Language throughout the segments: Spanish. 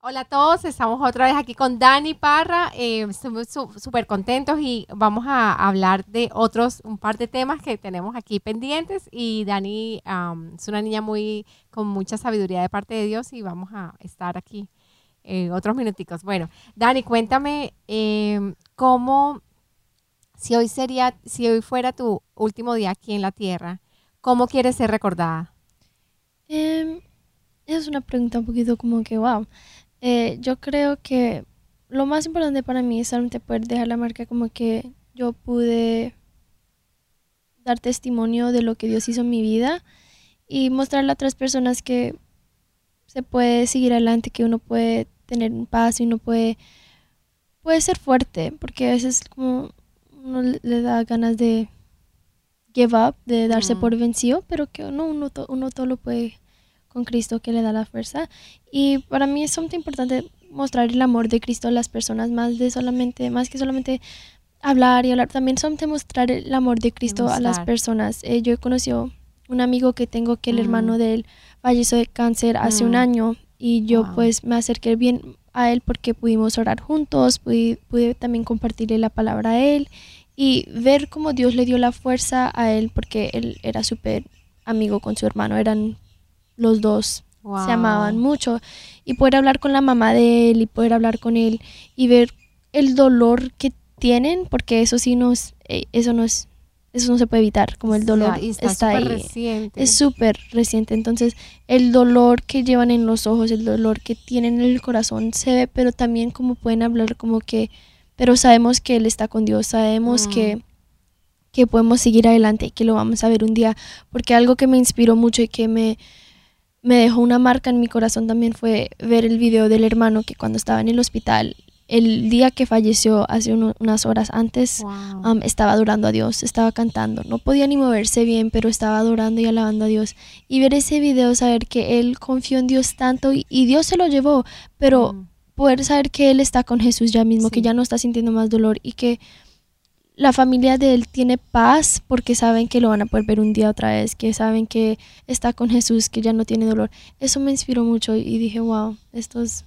Hola a todos, estamos otra vez aquí con Dani Parra. Eh, estamos súper contentos y vamos a hablar de otros, un par de temas que tenemos aquí pendientes. Y Dani es una niña muy con mucha sabiduría de parte de Dios y vamos a estar aquí eh, otros minuticos. Bueno, Dani, cuéntame em, cómo, si hoy sería, si hoy fuera tu último día aquí en la tierra, ¿cómo quieres ser recordada? Em, es una pregunta un poquito como que, wow. Eh, yo creo que lo más importante para mí es solamente poder dejar la marca como que yo pude dar testimonio de lo que Dios hizo en mi vida y mostrarle a otras personas que se puede seguir adelante, que uno puede tener un paz y uno puede, puede ser fuerte, porque a veces como uno le da ganas de give up, de darse por vencido, pero que no, uno, uno todo lo puede con Cristo que le da la fuerza. Y para mí es muy importante mostrar el amor de Cristo a las personas, más de solamente, más que solamente hablar y hablar, también solamente mostrar el amor de Cristo a las personas. Eh, yo he conocido un amigo que tengo que el mm. hermano de él falleció de cáncer hace un mm. año y yo pues me acerqué bien a él porque pudimos orar juntos, pude, pude también compartirle la palabra a él y ver cómo Dios le dio la fuerza a él porque él era súper amigo con su hermano, eran los dos se amaban mucho y poder hablar con la mamá de él y poder hablar con él y ver el dolor que tienen porque eso sí no es, eh, eso no es eso no se puede evitar como el dolor está, ahí reciente. es súper reciente entonces el dolor que llevan en los ojos el dolor que tienen en el corazón se ve pero también como pueden hablar como que pero sabemos que él está con Dios sabemos que mm. que podemos seguir adelante y que lo vamos a ver un día porque algo que me inspiró mucho y que me me dejó una marca en mi corazón también fue ver el video del hermano que cuando estaba en el hospital, el día que falleció, hace unas horas antes, um, estaba adorando a Dios, estaba cantando. No podía ni moverse bien, pero estaba adorando y alabando a Dios. Y ver ese video, saber que él confió en Dios tanto y, Dios se lo llevó, pero mm. poder saber que él está con Jesús ya mismo, que ya no está sintiendo más dolor y que la familia de él tiene paz porque saben que lo van a poder ver un día otra vez, que saben que está con Jesús, que ya no tiene dolor. Eso me inspiró mucho y dije, wow, esto es,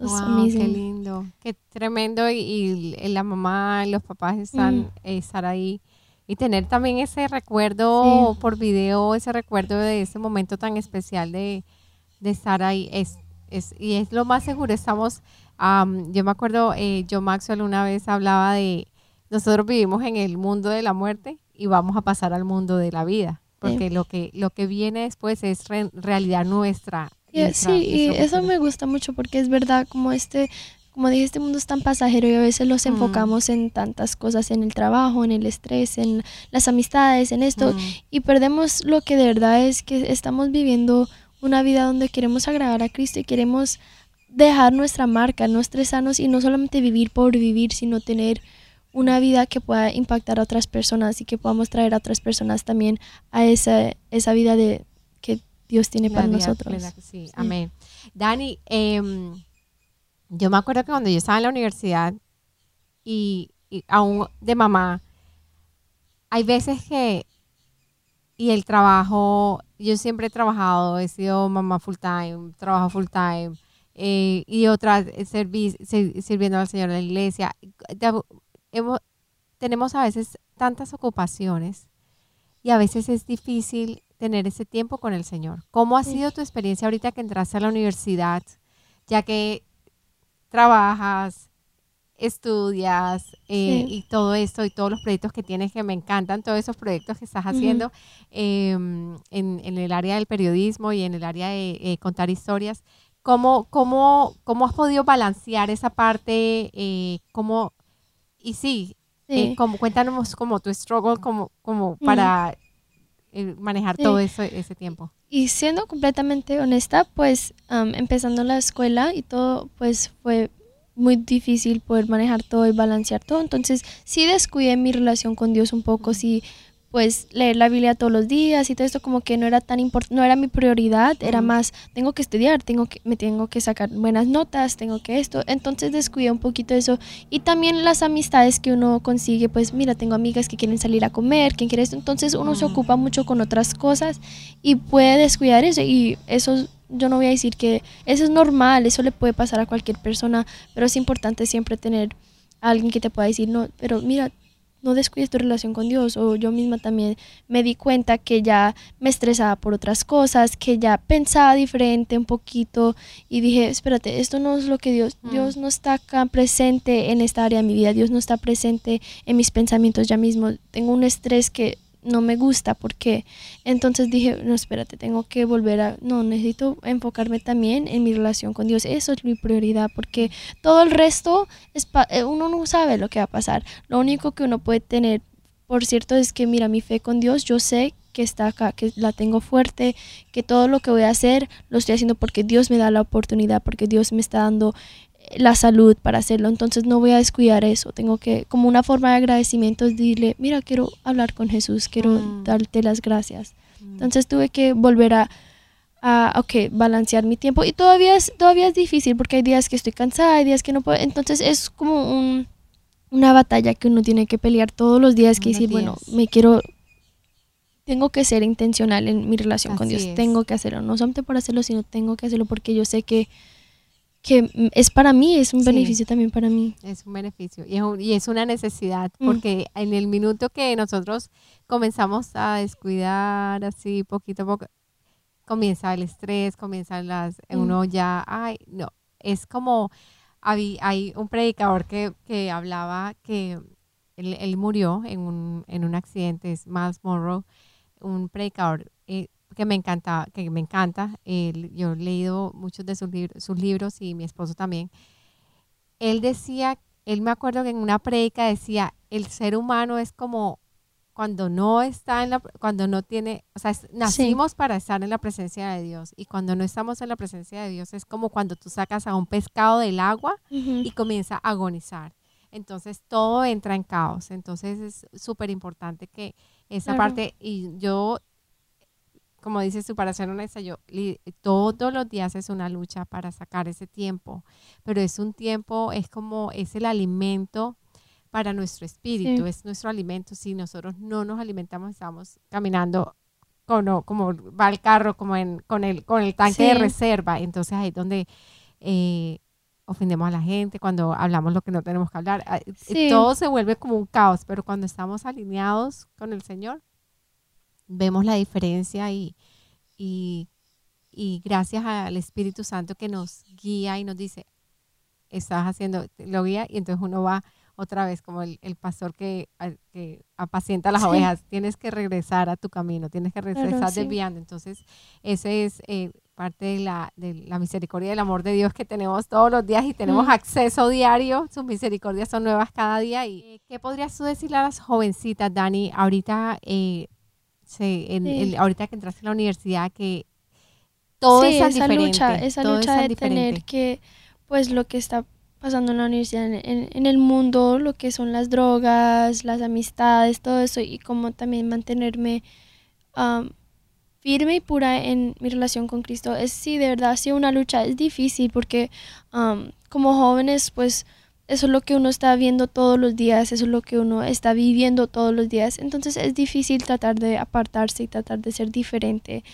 wow, Qué lindo, qué tremendo y, la mamá, los papás están mm. eh, estar ahí y tener también ese recuerdo por video, ese recuerdo de ese momento tan especial de, estar ahí es, es, y es lo más seguro. Estamos, yo me acuerdo, eh, yo Maxwell una vez hablaba de nosotros vivimos en el mundo de la muerte y vamos a pasar al mundo de la vida, porque lo, que, lo que viene después es realidad nuestra. sí, y eso me gusta mucho porque es verdad, como este, como dije, este mundo es tan pasajero y a veces los mm. enfocamos en tantas cosas, en el trabajo, en el estrés, en las amistades, en esto, mm. y perdemos lo que de verdad es que estamos viviendo una vida donde queremos agradar a Cristo y queremos dejar nuestra marca, no estresarnos y no solamente vivir por vivir, sino tener una vida que pueda impactar a otras personas y que podamos traer a otras personas también a esa, esa vida de que Dios tiene para nosotros. Sí, amén. Dani, em, yo me acuerdo que cuando yo estaba en la universidad y, aún de mamá, hay veces que, y el trabajo, yo siempre he trabajado, he sido mamá full time, trabajo full time, eh, y otras eh, sirviendo al Señor en la iglesia tenemos a veces tantas ocupaciones y a veces es difícil tener ese tiempo con el Señor. ¿Cómo ha sido tu experiencia ahorita que entraste a la universidad, ya que trabajas, estudias eh, y todo esto y todos los proyectos que tienes que me encantan, todos esos proyectos que estás haciendo em, en, el área del periodismo y en el área de eh, contar historias. ¿Cómo, cómo, ¿Cómo has podido balancear esa parte? Eh, ¿Cómo y sí, eh, como, cuéntanos como tu struggle como, como para eh, manejar todo eso, ese tiempo. Y siendo completamente honesta, pues empezando la escuela y todo, pues fue muy difícil poder manejar todo y balancear todo. Entonces sí descuidé mi relación con Dios un poco, sí pues leer la Biblia todos los días y todo esto como que no era tan importante, no era mi prioridad, era más, tengo que estudiar, tengo que, me tengo que sacar buenas notas, tengo que esto, entonces descuidé un poquito eso. Y también las amistades que uno consigue, pues mira, tengo amigas que quieren salir a comer, quien quiere esto, entonces uno se ocupa mucho con otras cosas y puede descuidar eso. Y eso yo no voy a decir que eso es normal, eso le puede pasar a cualquier persona, pero es importante siempre tener a alguien que te pueda decir, no, pero mira, no descuides tu relación con Dios. O yo misma también me di cuenta que ya me estresaba por otras cosas, que ya pensaba diferente un poquito y dije, espérate, esto no es lo que Dios, mm. Dios no está acá presente en esta área de mi vida, Dios no está presente en mis pensamientos ya mismo. Tengo un estrés que no me gusta porque entonces dije, no, espérate, tengo que volver a, no, necesito enfocarme también en mi relación con Dios, eso es mi prioridad porque todo el resto, es eh, uno no sabe lo que va a pasar, lo único que uno puede tener, por cierto, es que mira, mi fe con Dios, yo sé que está acá, que la tengo fuerte, que todo lo que voy a hacer lo estoy haciendo porque Dios me da la oportunidad, porque Dios me está dando la salud para hacerlo, entonces no voy a descuidar eso, tengo que, como una forma de agradecimiento, decirle, mira, quiero hablar con Jesús, quiero mm. darte las gracias. Mm. Entonces tuve que volver a, a, ok, balancear mi tiempo y todavía es, todavía es difícil porque hay días que estoy cansada, hay días que no puedo, entonces es como un, una batalla que uno tiene que pelear todos los días, que decir, bueno, me quiero tengo que ser intencional en mi relación con Dios. Tengo que hacerlo, no solamente por hacerlo, sino tengo que hacerlo porque yo sé que que es para mí, es un beneficio también para mí. Es un beneficio y es, y es una necesidad, mm. porque en el minuto que nosotros comenzamos a descuidar así poquito a poco, comienza el estrés, comienza las, mm. uno ya, ay, no, es como, hay, hay un predicador que, que hablaba que él, él, murió en un, en un accidente, es Miles Monroe, un predicador que me encanta, que me encanta. yo he leído muchos de sus, sus libros y mi esposo también. Él decía, él me acuerdo que en una predica decía, el ser humano es como cuando no está en la, cuando no tiene, o sea, nacimos para estar en la presencia de Dios y cuando no estamos en la presencia de Dios es como cuando tú sacas a un pescado del agua y comienza a agonizar. Entonces todo entra en caos. Entonces es súper importante que esa parte, y yo como dices tú, para hacer una yo todos los días es una lucha para sacar ese tiempo, pero es un tiempo, es como, es el alimento para nuestro espíritu, es nuestro alimento. Si nosotros no nos alimentamos, estamos caminando como, como va el carro, como en, con, el, con el tanque de reserva. Entonces ahí es donde eh, ofendemos a la gente, cuando hablamos lo que no tenemos que hablar. Ah, todo se vuelve como un caos, pero cuando estamos alineados con el Señor, vemos la diferencia y, y, gracias al Espíritu Santo que nos guía y nos dice, estás haciendo, lo guía y entonces uno va otra vez como el, pastor que, que, apacienta las ovejas, tienes que regresar a tu camino, tienes que regresar desviando. Entonces, ese es eh, parte de la, de la misericordia y el amor de Dios que tenemos todos los días y tenemos acceso diario. Sus misericordias son nuevas cada día. ¿Y eh, qué podrías tú decirle a las jovencitas, Dani? Ahorita eh, Sí, en, ahorita que entraste a la universidad, que todo es esa lucha, esa lucha de tener que, pues lo que está pasando en la universidad, en, el mundo, lo que son las drogas, las amistades, todo eso, y como también mantenerme firme y pura en mi relación con Cristo. Es sí, de verdad, ha sido una lucha, es difícil porque como jóvenes, pues eso es lo que uno está viendo todos los días, eso es lo que uno está viviendo todos los días. Entonces es difícil tratar de apartarse y tratar de ser diferente.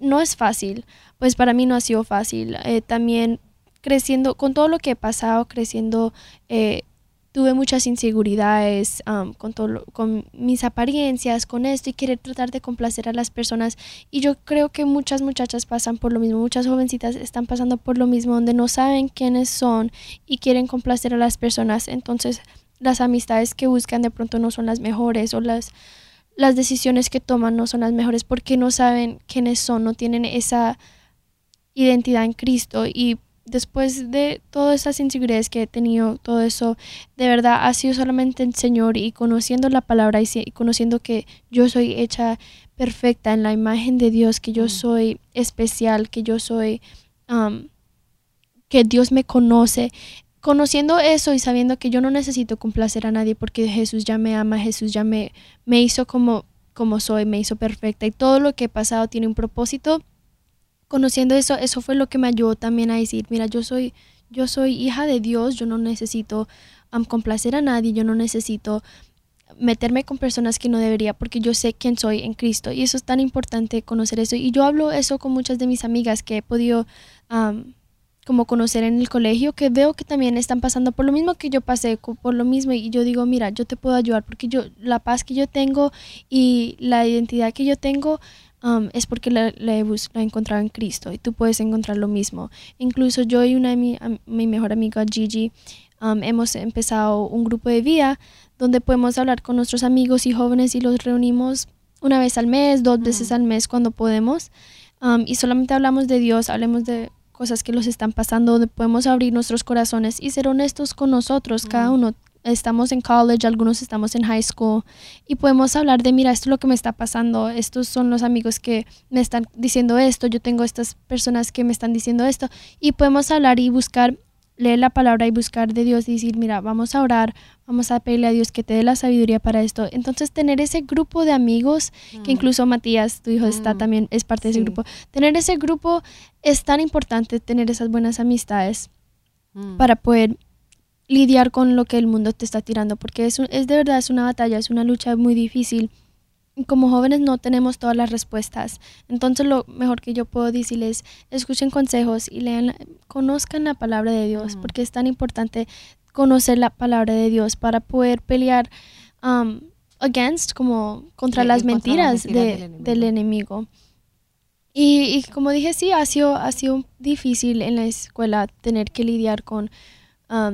no es fácil, pues para mí no ha sido fácil. Eh, también creciendo, con todo lo que he pasado, creciendo eh, tuve muchas inseguridades con, todo con mis apariencias, con esto y querer tratar de complacer a las personas. Y yo creo que muchas muchachas pasan por lo mismo, muchas jovencitas están pasando por lo mismo, donde no saben quiénes son y quieren complacer a las personas. Entonces las amistades que buscan de pronto no son las mejores o las, las decisiones que toman no son las mejores porque no saben quiénes son, no tienen esa identidad en Cristo y después de todas esas inseguridades que he tenido, todo eso, de verdad ha sido solamente el Señor y conociendo la palabra y, conociendo que yo soy hecha perfecta en la imagen de Dios, que yo mm. soy especial, que yo soy, que Dios me conoce. conociendo eso y sabiendo que yo no necesito complacer a nadie porque Jesús ya me ama, Jesús ya me, me hizo como, como soy, me hizo perfecta y todo lo que he pasado tiene un propósito. Conociendo eso, eso fue lo que me ayudó también a decir, mira, yo soy, yo soy hija de Dios, yo no necesito complacer a nadie, yo no necesito meterme con personas que no debería porque yo sé quién soy en Cristo y eso es tan importante conocer eso. Y yo hablo eso con muchas de mis amigas que he podido como conocer en el colegio que veo que también están pasando por lo mismo que yo pasé por lo mismo y yo digo mira yo te puedo ayudar porque yo la paz que yo tengo y la identidad que yo tengo es porque la, la, he, encontrado en Cristo y tú puedes encontrar lo mismo incluso yo y una de mi, mi mejor amiga Gigi hemos empezado un grupo de vida donde podemos hablar con nuestros amigos y jóvenes y los reunimos una vez al mes, dos veces al mes cuando podemos. y solamente hablamos de Dios, hablemos de cosas que los están pasando, donde podemos abrir nuestros corazones y ser honestos con nosotros, cada uno. Estamos en college, algunos estamos en high school y podemos hablar de, mira, esto es lo que me está pasando, estos son los amigos que me están diciendo esto, yo tengo estas personas que me están diciendo esto y podemos hablar y buscar leer la palabra y buscar de Dios y decir, mira, vamos a orar, vamos a pedirle a Dios que te dé la sabiduría para esto. Entonces, tener ese grupo de amigos, que mm. incluso Matías, tu hijo, está mm. también, es parte de ese grupo. Tener ese grupo es tan importante, tener esas buenas amistades mm. para poder lidiar con lo que el mundo te está tirando, porque es, es de verdad, es una batalla, es una lucha muy difícil como jóvenes no tenemos todas las respuestas. Entonces lo mejor que yo puedo decirles, escuchen consejos y lean, conozcan la palabra de Dios, porque es tan importante conocer la palabra de Dios para poder pelear um, against, como contra las mentiras, del enemigo. Y, y, como dije, sí, ha sido, ha sido difícil en la escuela tener que lidiar con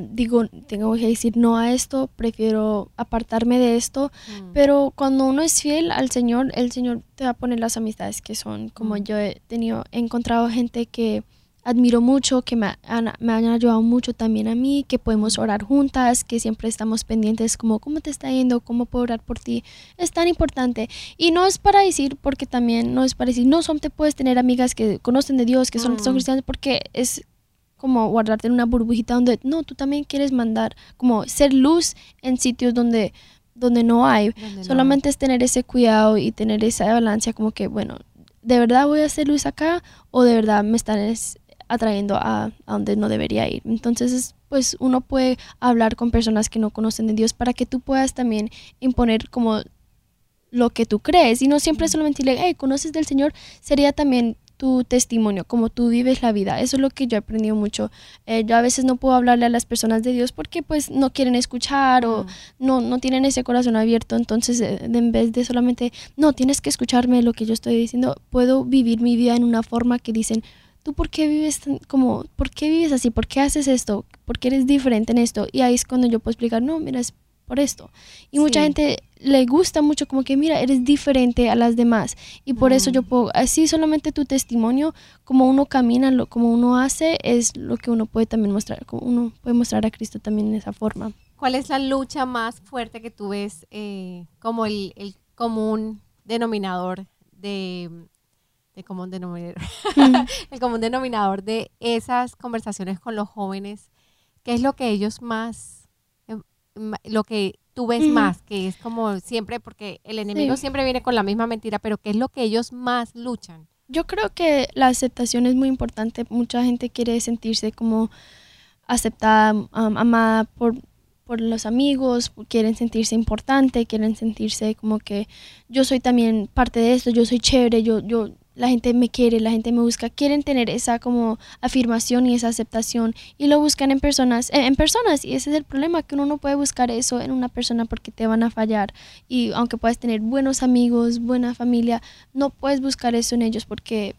digo, tengo que decir no a esto, prefiero apartarme de esto, mm. pero cuando uno es fiel al Señor, el Señor te va a poner las amistades que son, como mm. yo he tenido, he encontrado gente que admiro mucho, que me han, me han ayudado mucho también a mí, que podemos mm. orar juntas, que siempre estamos pendientes como cómo te está yendo, cómo puedo orar por ti. Es tan importante. Y no es para decir, porque también no es para decir, no, son te puedes tener amigas que conocen de Dios, que son, son cristianas, porque es como guardarte en una burbujita donde no, tú también quieres mandar, como ser luz en sitios donde, donde no hay. Solamente es tener ese cuidado y tener esa balance como que, bueno, ¿de verdad voy a hacer luz acá o de verdad me están atrayendo a, a donde no debería ir? Entonces, pues uno puede hablar con personas que no conocen de Dios para que tú puedas también imponer como lo que tú crees y no siempre solamente decirle, hey, ¿conoces del Señor? Sería también tu testimonio, como tú vives la vida. Eso es lo que yo he aprendido mucho. Eh, yo a veces no puedo hablarle a las personas de Dios porque pues no quieren escuchar o mm. no, no tienen ese corazón abierto. Entonces, eh, en vez de solamente, no, tienes que escucharme lo que yo estoy diciendo, puedo vivir mi vida en una forma que dicen, ¿tú por qué vives como, por qué vives así? ¿Por qué haces esto? ¿Por qué eres diferente en esto? Y ahí es cuando yo puedo explicar, no, mira, es por esto. Y mucha gente le gusta mucho como que, mira, eres diferente a las demás. Y por eso yo mm. puedo, así solamente tu testimonio, como uno camina, lo, como uno hace, es lo que uno puede también mostrar, como uno puede mostrar a Cristo también en esa forma. ¿Cuál es la lucha más fuerte que tú ves eh, como el, el, común denominador de, de común denominador, el común denominador de esas conversaciones con los jóvenes? ¿Qué es lo que ellos más, em, lo que tú ves más, que es como siempre, porque el enemigo siempre viene con la misma mentira, pero ¿qué es lo que ellos más luchan? Yo creo que la aceptación es muy importante. Mucha gente quiere sentirse como aceptada, amada por, por los amigos, quieren sentirse importante, quieren sentirse como que yo soy también parte de esto, yo soy chévere, yo, yo, la gente me quiere, la gente me busca, quieren tener esa como afirmación y esa aceptación y lo buscan en personas, en, personas. Y ese es el problema que uno no puede buscar eso en una persona porque te van a fallar. Y aunque puedas tener buenos amigos, buena familia, no puedes buscar eso en ellos porque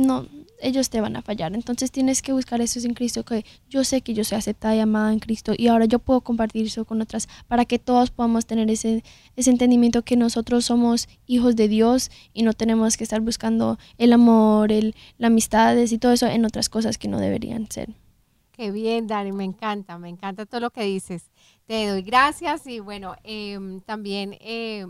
no, ellos te van a fallar. Entonces tienes que buscar eso en Cristo, que yo sé que yo soy aceptada y amada en Cristo y ahora yo puedo compartir eso con otras para que todos podamos tener ese, ese entendimiento que nosotros somos hijos de Dios y no tenemos que estar buscando el amor, el, la amistades y todo eso en otras cosas que no deberían ser. Qué bien, Dani, me encanta, me encanta todo lo que dices. Te doy gracias y bueno, em, también... Eh,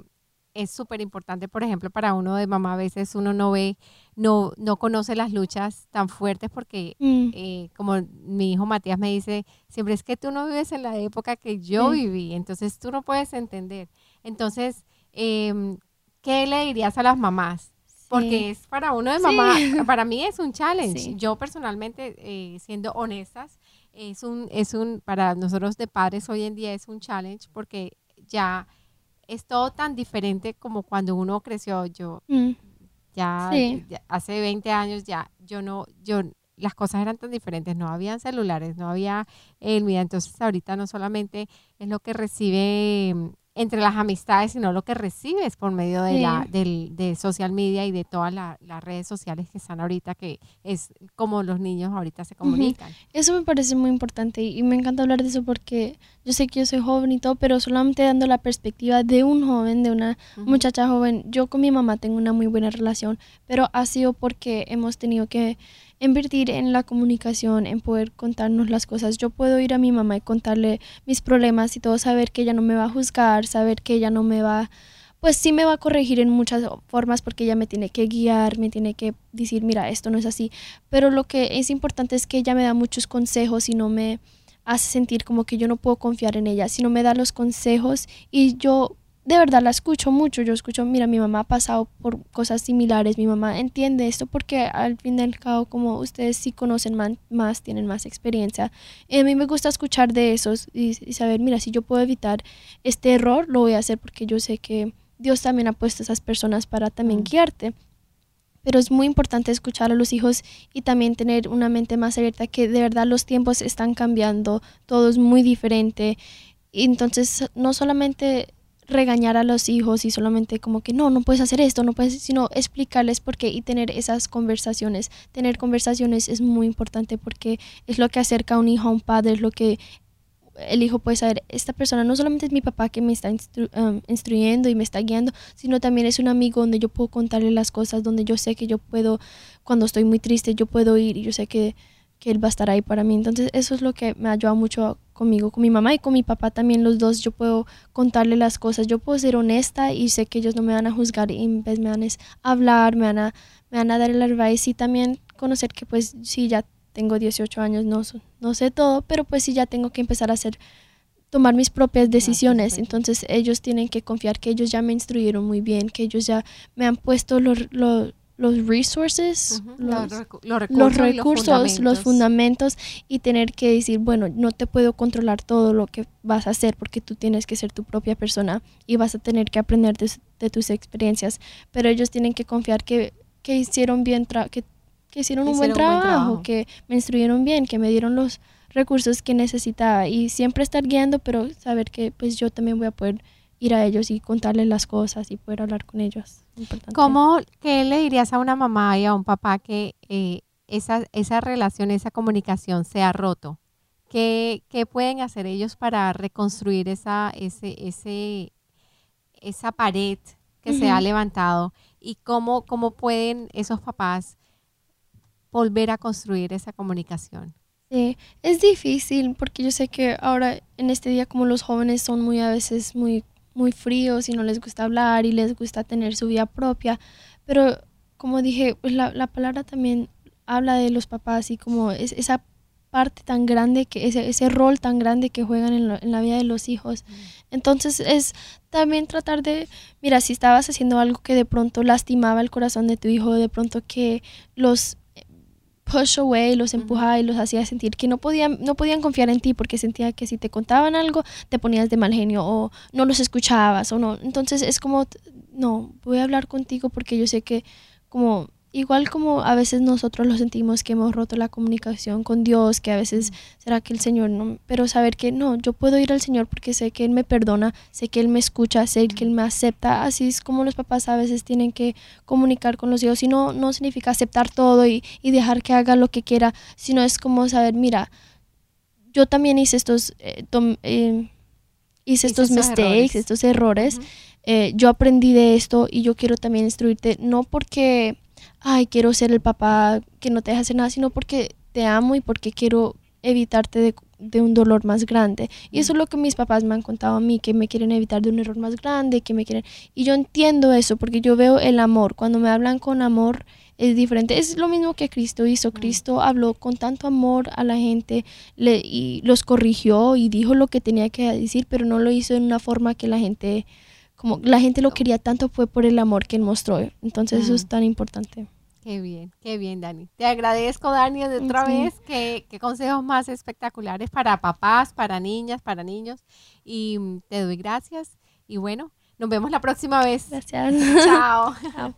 es súper importante, por ejemplo, para uno de mamá, a veces uno no ve, no, no conoce las luchas tan fuertes porque, Mm, eh, como mi hijo Matías me dice, siempre es que tú no vives en la época que yo Sí. viví, entonces tú no puedes entender. Entonces, em, ¿qué le dirías a las mamás? Porque es para uno de Sí. mamá, para mí es un challenge. Sí. Yo personalmente, eh, siendo honestas, es un, es un, para nosotros de padres hoy en día es un challenge porque ya es todo tan diferente como cuando uno creció. Yo Mm, ya, Sí. ya hace 20 años ya, yo no, yo, las cosas eran tan diferentes, no habían celulares, no había el mira, entonces ahorita no solamente es lo que recibe entre las amistades, sino lo que recibes por medio de Sí. la, del, de social media y de todas la- las redes sociales que están ahorita, que es como los niños ahorita se comunican. Eso me parece muy importante y me encanta hablar de eso porque yo sé que yo soy joven y todo, pero solamente dando la perspectiva de un joven, de una muchacha joven. Yo con mi mamá tengo una muy buena relación, pero ha sido porque hemos tenido que invertir en la comunicación, en poder contarnos las cosas. Yo puedo ir a mi mamá y contarle mis problemas y todo, saber que ella no me va a juzgar, saber que ella no me va, pues sí me va a corregir en muchas formas porque ella me tiene que guiar, me tiene que decir, mira, esto no es así. Pero lo que es importante es que ella me da muchos consejos y no me hace sentir como que yo no puedo confiar en ella, sino me da los consejos y yo de verdad la escucho mucho. Yo escucho, mira, mi mamá ha pasado por cosas similares, mi mamá entiende esto porque al fin y al cabo, como ustedes sí conocen más, tienen más experiencia. Y a mí me gusta escuchar de esos y, y saber, mira, si yo puedo evitar este error, lo voy a hacer porque yo sé que Dios también ha puesto a esas personas para también Mm. guiarte. Pero es muy importante escuchar a los hijos y también tener una mente más abierta que de verdad los tiempos están cambiando, todo es muy diferente. Y entonces no solamente regañar a los hijos y solamente como que no, no puedes hacer esto, no puedes, sino explicarles por qué y tener esas conversaciones. Tener conversaciones es muy importante porque es lo que acerca a un hijo a un padre, es lo que el hijo puede saber, esta persona no solamente es mi papá que me está instru- um, instruyendo y me está guiando, sino también es un amigo donde yo puedo contarle las cosas, donde yo sé que yo puedo, cuando estoy muy triste, yo puedo ir y yo sé que, que él va a estar ahí para mí. Entonces eso es lo que me ha ayudado mucho conmigo, con mi mamá y con mi papá también, los dos, yo puedo contarle las cosas, yo puedo ser honesta y sé que ellos no me van a juzgar y en vez me van a hablar, me van a, me van a dar el advice y también conocer que pues sí, ya tengo 18 años, no, no sé todo, pero pues sí ya tengo que empezar a hacer, tomar mis propias decisiones. Entonces ellos tienen que confiar que ellos ya me instruyeron muy bien, que ellos ya me han puesto los, los, los resources, los, Los, recu- los recursos, los recursos, los fundamentos. fundamentos y tener que decir, bueno, no te puedo controlar todo lo que vas a hacer porque tú tienes que ser tu propia persona y vas a tener que aprender de, de tus experiencias, pero ellos tienen que confiar que, que hicieron bien, tra- que, que hicieron un buen, Hicieron un buen trabajo, trabajo. que me instruyeron bien, que me dieron los recursos que necesitaba y siempre estar guiando, pero saber que pues yo también voy a poder ir a ellos y contarles las cosas y poder hablar con ellos. Importante. ¿Cómo, qué le dirías a una mamá y a un papá que eh, esa, esa relación, esa comunicación se ha roto? ¿Qué, qué pueden hacer ellos para reconstruir esa, ese, ese, esa pared que se ha levantado? ¿Y cómo, cómo pueden esos papás volver a construir esa comunicación? Sí, es difícil porque yo sé que ahora en este día como los jóvenes son muy a veces muy muy fríos y no les gusta hablar y les gusta tener su vida propia, pero como dije, pues la, la palabra también habla de los papás y como es, esa parte tan grande que ese, ese rol tan grande que juegan en, lo- en la vida de los hijos. Entonces es también tratar de, mira, si estabas haciendo algo que de pronto lastimaba el corazón de tu hijo, de pronto que los push away, los empujaba y los hacía sentir que no podían, no podían confiar en ti porque sentía que si te contaban algo te ponías de mal genio o no los escuchabas o no. Entonces es como, no, voy a hablar contigo porque yo sé que como igual como a veces nosotros lo sentimos que hemos roto la comunicación con Dios, que a veces será que el Señor no, pero saber que no, yo puedo ir al Señor porque sé que Él me perdona, sé que Él me escucha, sé que Él me acepta, así es como los papás a veces tienen que comunicar con los hijos y no, no significa aceptar todo y, y dejar que haga lo que quiera, sino es como saber, mira, yo también hice estos, eh, tom- eh, hice estos mistakes, errores. estos errores, eh, yo aprendí de esto y yo quiero también instruirte, no porque, ay, quiero ser el papá que no te deja hacer nada, sino porque te amo y porque quiero evitarte de de un dolor más grande. Y eso es lo que mis papás me han contado a mí, que me quieren evitar de un error más grande, que me quieren... Y yo entiendo eso porque yo veo el amor. Cuando me hablan con amor es diferente. Es lo mismo que Cristo hizo. Cristo habló con tanto amor a la gente le, y los corrigió y dijo lo que tenía que decir, pero no lo hizo en una forma que la gente, como la gente lo quería tanto fue por el amor que él mostró. Entonces eso es tan importante. Qué bien, qué bien, Dani. Te agradezco, Dani, de otra vez. Qué, qué, consejos más espectaculares para papás, para niñas, para niños. Y te doy gracias. Y bueno, nos vemos la próxima vez. Gracias. Chao. Chao.